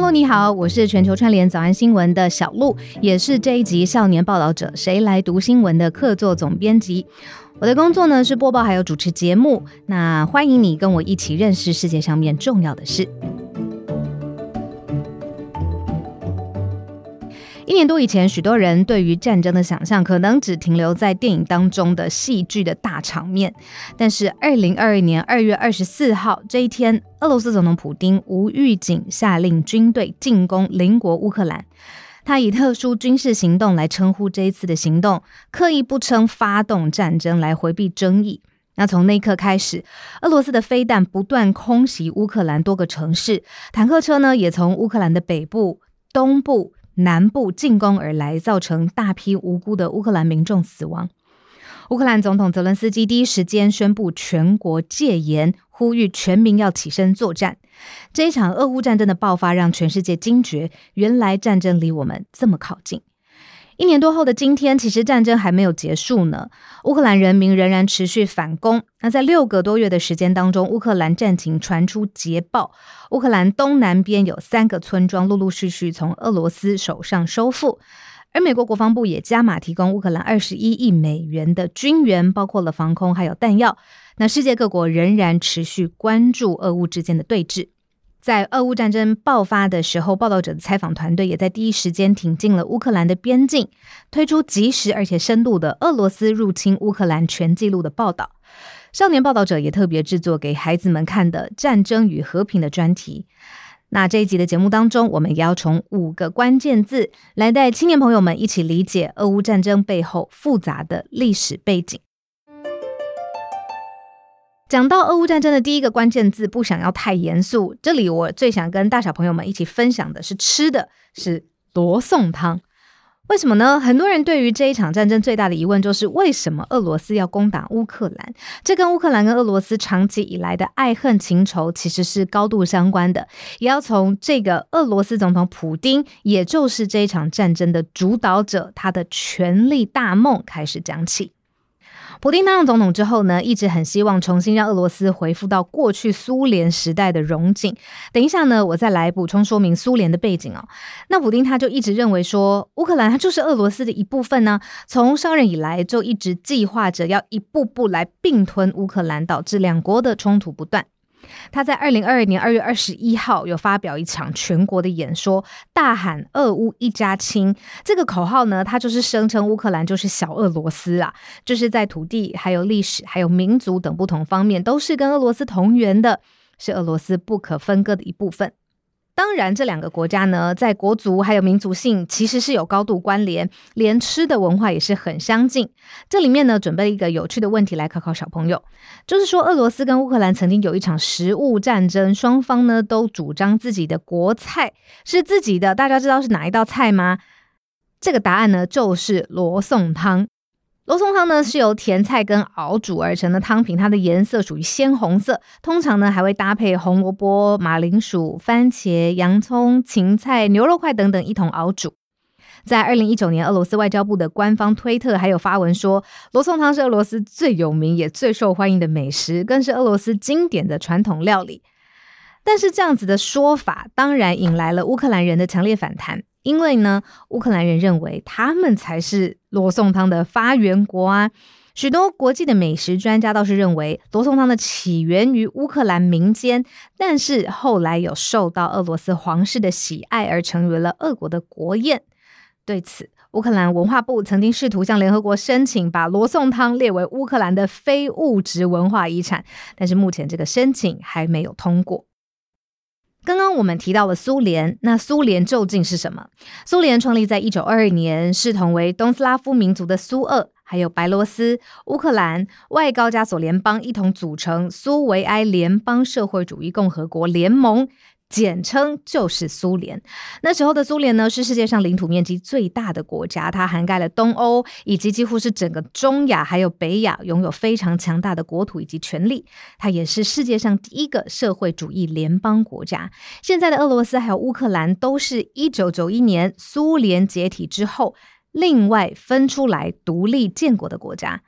Hello，你好，我是全球串联早安新闻的小鹿，也是这一集少年报道者谁来读新闻的客座总编辑。我的工作呢是播报还有主持节目，那欢迎你跟我一起认识世界上面重要的事。一年多以前，许多人对于战争的想象可能只停留在电影当中的戏剧的大场面。但是，二零二二年二月二十四号这一天，俄罗斯总统普丁无预警下令军队进攻邻国乌克兰。他以特殊军事行动来称呼这一次的行动，刻意不称发动战争来回避争议。那从那一刻开始，俄罗斯的飞弹不断空袭乌克兰多个城市，坦克车呢也从乌克兰的北部、东部。南部进攻而来，造成大批无辜的乌克兰民众死亡。乌克兰总统泽伦斯基第一时间宣布全国戒严，呼吁全民要起身作战。这一场俄乌战争的爆发，让全世界惊觉，原来战争离我们这么靠近。一年多后的今天，其实战争还没有结束呢。乌克兰人民仍然持续反攻。那在六个多月的时间当中，乌克兰战情传出捷报，乌克兰东南边有三个村庄陆陆续续从俄罗斯手上收复，而美国国防部也加码提供乌克兰二十一亿美元的军援，包括了防空还有弹药。那世界各国仍然持续关注俄乌之间的对峙。在俄乌战争爆发的时候，报道者的采访团队也在第一时间挺进了乌克兰的边境，推出及时而且深度的俄罗斯入侵乌克兰全记录的报道。少年报道者也特别制作给孩子们看的《战争与和平》的专题。那这一集的节目当中，我们也要从五个关键字来带青年朋友们一起理解俄乌战争背后复杂的历史背景。讲到俄乌战争的第一个关键字，不想要太严肃。这里我最想跟大小朋友们一起分享的是吃的，是罗宋汤。为什么呢？很多人对于这一场战争最大的疑问就是，为什么俄罗斯要攻打乌克兰？这跟乌克兰跟俄罗斯长期以来的爱恨情仇其实是高度相关的。也要从这个俄罗斯总统普丁，也就是这一场战争的主导者，他的权力大梦开始讲起。普京当上总统之后呢，一直很希望重新让俄罗斯恢复到过去苏联时代的荣景。等一下呢，我再来补充说明苏联的背景哦。那普丁他就一直认为说，乌克兰它就是俄罗斯的一部分呢。从上任以来，就一直计划着要一步步来并吞乌克兰，导致两国的冲突不断。他在二零二二年二月二十一号有发表一场全国的演说，大喊“俄乌一家亲”这个口号呢，他就是声称乌克兰就是小俄罗斯啊，就是在土地、还有历史、还有民族等不同方面都是跟俄罗斯同源的，是俄罗斯不可分割的一部分。当然，这两个国家呢，在国族还有民族性其实是有高度关联，连吃的文化也是很相近。这里面呢，准备了一个有趣的问题来考考小朋友，就是说，俄罗斯跟乌克兰曾经有一场食物战争，双方呢都主张自己的国菜是自己的，大家知道是哪一道菜吗？这个答案呢，就是罗宋汤。罗宋汤呢是由甜菜根熬煮而成的汤品，它的颜色属于鲜红色，通常呢还会搭配红萝卜、马铃薯、番茄、洋葱、芹菜、牛肉块等等一同熬煮。在二零一九年，俄罗斯外交部的官方推特还有发文说，罗宋汤是俄罗斯最有名也最受欢迎的美食，更是俄罗斯经典的传统料理。但是这样子的说法，当然引来了乌克兰人的强烈反弹。因为呢，乌克兰人认为他们才是罗宋汤的发源国啊。许多国际的美食专家倒是认为，罗宋汤的起源于乌克兰民间，但是后来有受到俄罗斯皇室的喜爱，而成为了俄国的国宴。对此，乌克兰文化部曾经试图向联合国申请，把罗宋汤列为乌克兰的非物质文化遗产，但是目前这个申请还没有通过。刚刚我们提到了苏联，那苏联究竟是什么？苏联创立在一九二二年，视同为东斯拉夫民族的苏俄，还有白罗斯、乌克兰、外高加索联邦一同组成苏维埃联邦社会主义共和国联盟。简称就是苏联。那时候的苏联呢，是世界上领土面积最大的国家，它涵盖了东欧以及几乎是整个中亚还有北亚，拥有非常强大的国土以及权力。它也是世界上第一个社会主义联邦国家。现在的俄罗斯还有乌克兰，都是一九九一年苏联解体之后另外分出来独立建国的国家。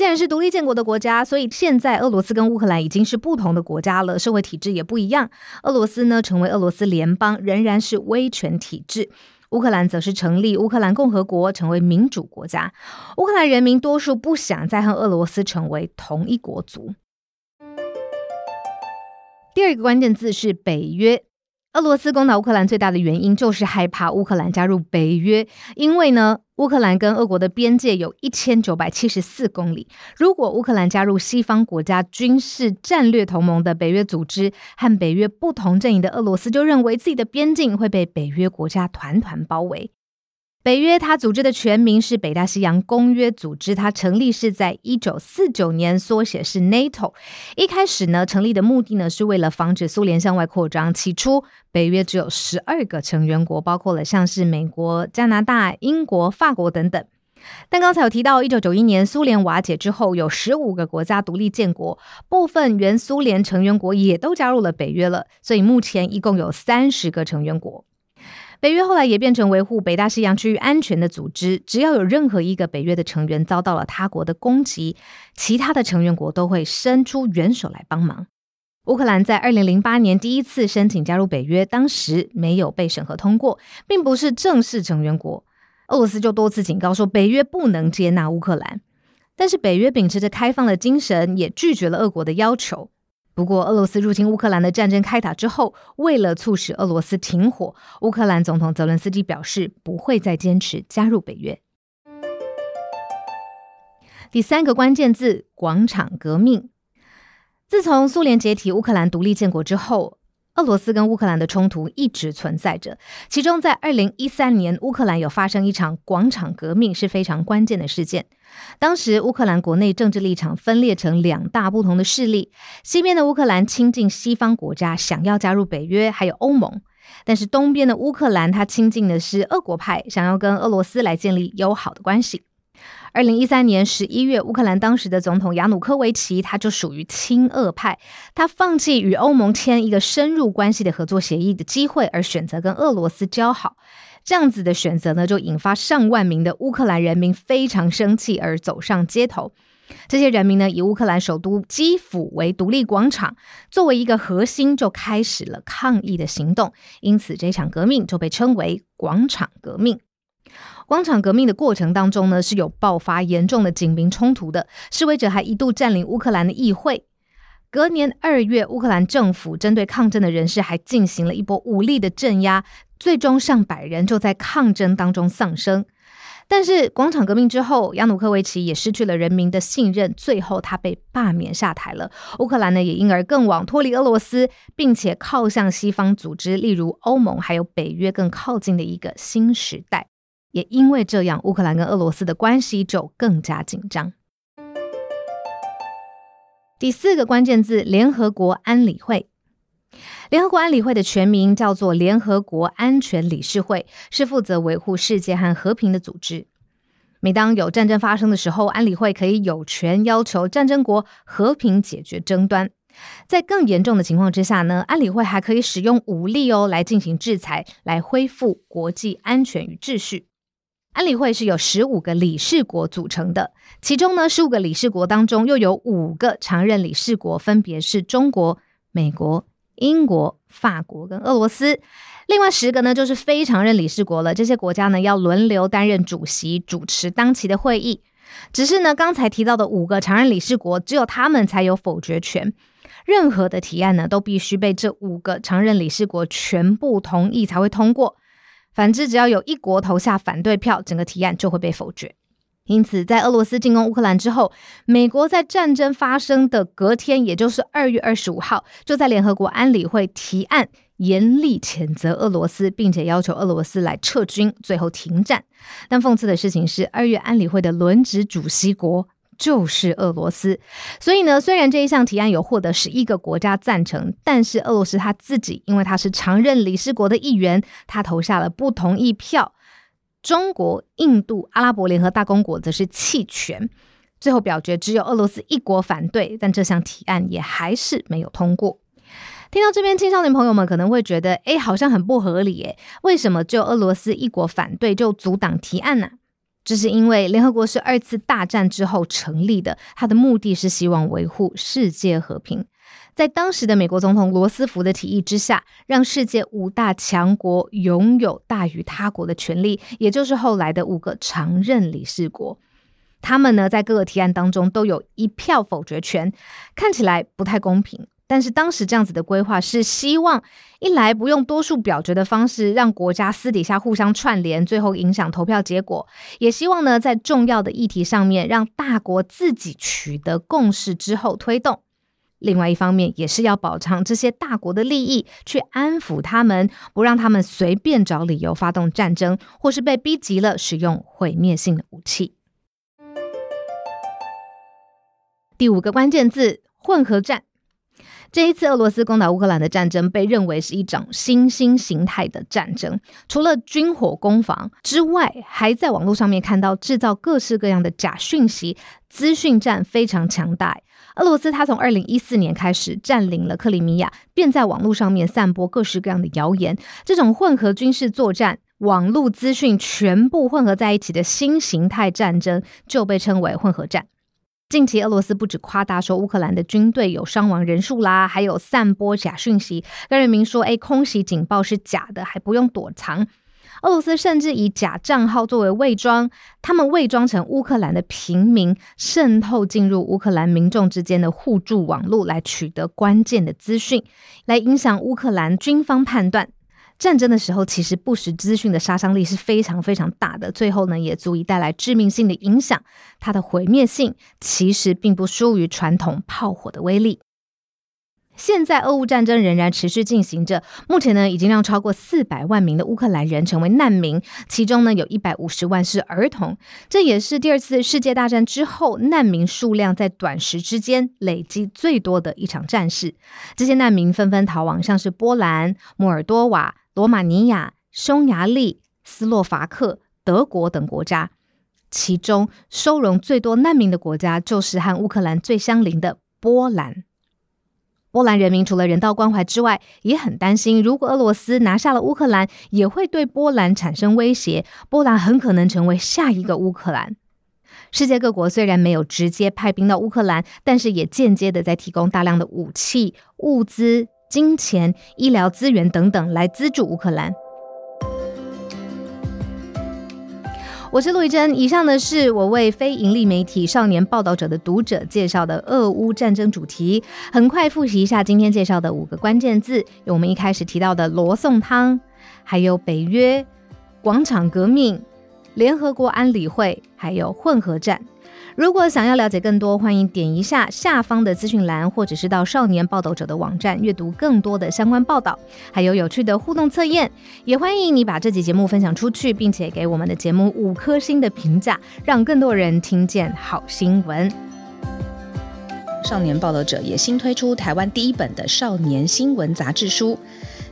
既然是独立建国的国家，所以现在俄罗斯跟乌克兰已经是不同的国家了，社会体制也不一样。俄罗斯呢，成为俄罗斯联邦，仍然是威权体制；乌克兰则是成立乌克兰共和国，成为民主国家。乌克兰人民多数不想再和俄罗斯成为同一国族。第二个关键字是北约。俄罗斯攻打乌克兰最大的原因就是害怕乌克兰加入北约，因为呢，乌克兰跟俄国的边界有一千九百七十四公里。如果乌克兰加入西方国家军事战略同盟的北约组织，和北约不同阵营的俄罗斯就认为自己的边境会被北约国家团团包围。北约它组织的全名是北大西洋公约组织，它成立是在一九四九年，缩写是 NATO。一开始呢，成立的目的呢是为了防止苏联向外扩张。起初，北约只有十二个成员国，包括了像是美国、加拿大、英国、法国等等。但刚才有提到，一九九一年苏联瓦解之后，有十五个国家独立建国，部分原苏联成员国也都加入了北约了，所以目前一共有三十个成员国。北约后来也变成维护北大西洋区域安全的组织。只要有任何一个北约的成员遭到了他国的攻击，其他的成员国都会伸出援手来帮忙。乌克兰在二零零八年第一次申请加入北约，当时没有被审核通过，并不是正式成员国。俄罗斯就多次警告说，北约不能接纳乌克兰。但是北约秉持着开放的精神，也拒绝了俄国的要求。不过，俄罗斯入侵乌克兰的战争开打之后，为了促使俄罗斯停火，乌克兰总统泽伦斯基表示不会再坚持加入北约。第三个关键字：广场革命。自从苏联解体、乌克兰独立建国之后，俄罗斯跟乌克兰的冲突一直存在着。其中，在二零一三年，乌克兰有发生一场广场革命，是非常关键的事件。当时，乌克兰国内政治立场分裂成两大不同的势力。西边的乌克兰亲近西方国家，想要加入北约，还有欧盟；但是东边的乌克兰，他亲近的是俄国派，想要跟俄罗斯来建立友好的关系。二零一三年十一月，乌克兰当时的总统亚努科维奇，他就属于亲俄派，他放弃与欧盟签一个深入关系的合作协议的机会，而选择跟俄罗斯交好。这样子的选择呢，就引发上万名的乌克兰人民非常生气，而走上街头。这些人民呢，以乌克兰首都基辅为独立广场作为一个核心，就开始了抗议的行动。因此，这场革命就被称为广场革命。广场革命的过程当中呢，是有爆发严重的警民冲突的，示威者还一度占领乌克兰的议会。隔年二月，乌克兰政府针对抗争的人士还进行了一波武力的镇压，最终上百人就在抗争当中丧生。但是广场革命之后，亚努科维奇也失去了人民的信任，最后他被罢免下台了。乌克兰呢，也因而更往脱离俄罗斯，并且靠向西方组织，例如欧盟还有北约更靠近的一个新时代。也因为这样，乌克兰跟俄罗斯的关系就更加紧张。第四个关键字：联合国安理会。联合国安理会的全名叫做联合国安全理事会，是负责维护世界和和平的组织。每当有战争发生的时候，安理会可以有权要求战争国和平解决争端。在更严重的情况之下呢，安理会还可以使用武力哦，来进行制裁，来恢复国际安全与秩序。安理会是由十五个理事国组成的，其中呢，十五个理事国当中又有五个常任理事国，分别是中国、美国、英国、法国跟俄罗斯。另外十个呢，就是非常任理事国了。这些国家呢，要轮流担任主席，主持当期的会议。只是呢，刚才提到的五个常任理事国，只有他们才有否决权。任何的提案呢，都必须被这五个常任理事国全部同意才会通过。反之，只要有一国投下反对票，整个提案就会被否决。因此，在俄罗斯进攻乌克兰之后，美国在战争发生的隔天，也就是二月二十五号，就在联合国安理会提案严厉谴责俄罗斯，并且要求俄罗斯来撤军，最后停战。但讽刺的事情是，二月安理会的轮值主席国。就是俄罗斯，所以呢，虽然这一项提案有获得十一个国家赞成，但是俄罗斯他自己，因为他是常任理事国的一员，他投下了不同意票。中国、印度、阿拉伯联合大公国则是弃权。最后表决只有俄罗斯一国反对，但这项提案也还是没有通过。听到这边，青少年朋友们可能会觉得，哎，好像很不合理，诶，为什么就俄罗斯一国反对就阻挡提案呢？这是因为联合国是二次大战之后成立的，它的目的是希望维护世界和平。在当时的美国总统罗斯福的提议之下，让世界五大强国拥有大于他国的权利，也就是后来的五个常任理事国。他们呢，在各个提案当中都有一票否决权，看起来不太公平。但是当时这样子的规划是希望，一来不用多数表决的方式让国家私底下互相串联，最后影响投票结果；也希望呢，在重要的议题上面让大国自己取得共识之后推动。另外一方面，也是要保障这些大国的利益，去安抚他们，不让他们随便找理由发动战争，或是被逼急了使用毁灭性的武器。第五个关键字：混合战。这一次俄罗斯攻打乌克兰的战争被认为是一场新兴形态的战争，除了军火攻防之外，还在网络上面看到制造各式各样的假讯息，资讯战非常强大。俄罗斯他从二零一四年开始占领了克里米亚，便在网络上面散播各式各样的谣言，这种混合军事作战、网络资讯全部混合在一起的新形态战争，就被称为混合战。近期，俄罗斯不止夸大说乌克兰的军队有伤亡人数啦，还有散播假讯息，跟人民说：“诶，空袭警报是假的，还不用躲藏。”俄罗斯甚至以假账号作为伪装，他们伪装成乌克兰的平民，渗透进入乌克兰民众之间的互助网络，来取得关键的资讯，来影响乌克兰军方判断。战争的时候，其实不实资讯的杀伤力是非常非常大的，最后呢，也足以带来致命性的影响。它的毁灭性其实并不输于传统炮火的威力。现在，俄乌战争仍然持续进行着，目前呢，已经让超过四百万名的乌克兰人成为难民，其中呢，有一百五十万是儿童。这也是第二次世界大战之后难民数量在短时之间累积最多的一场战事。这些难民纷纷逃往像是波兰、摩尔多瓦。罗马尼亚、匈牙利、斯洛伐克、德国等国家，其中收容最多难民的国家就是和乌克兰最相邻的波兰。波兰人民除了人道关怀之外，也很担心，如果俄罗斯拿下了乌克兰，也会对波兰产生威胁，波兰很可能成为下一个乌克兰。世界各国虽然没有直接派兵到乌克兰，但是也间接的在提供大量的武器、物资。金钱、医疗资源等等来资助乌克兰。我是陆怡真，以上的是我为非盈利媒体少年报道者的读者介绍的俄乌战争主题。很快复习一下今天介绍的五个关键字，有我们一开始提到的罗宋汤，还有北约、广场革命、联合国安理会，还有混合战。如果想要了解更多，欢迎点一下下方的资讯栏，或者是到少年报道者的网站阅读更多的相关报道，还有有趣的互动测验。也欢迎你把这集节目分享出去，并且给我们的节目五颗星的评价，让更多人听见好新闻。少年报道者也新推出台湾第一本的少年新闻杂志书《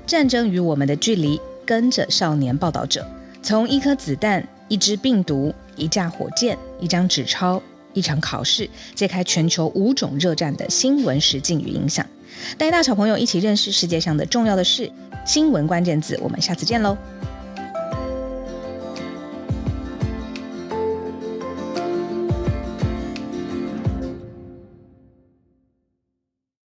战争与我们的距离》，跟着少年报道者，从一颗子弹、一支病毒、一架火箭、一张纸钞。一场考试，揭开全球五种热战的新闻实境与影响，带大小朋友一起认识世界上的重要的事。新闻关键字，我们下次见喽。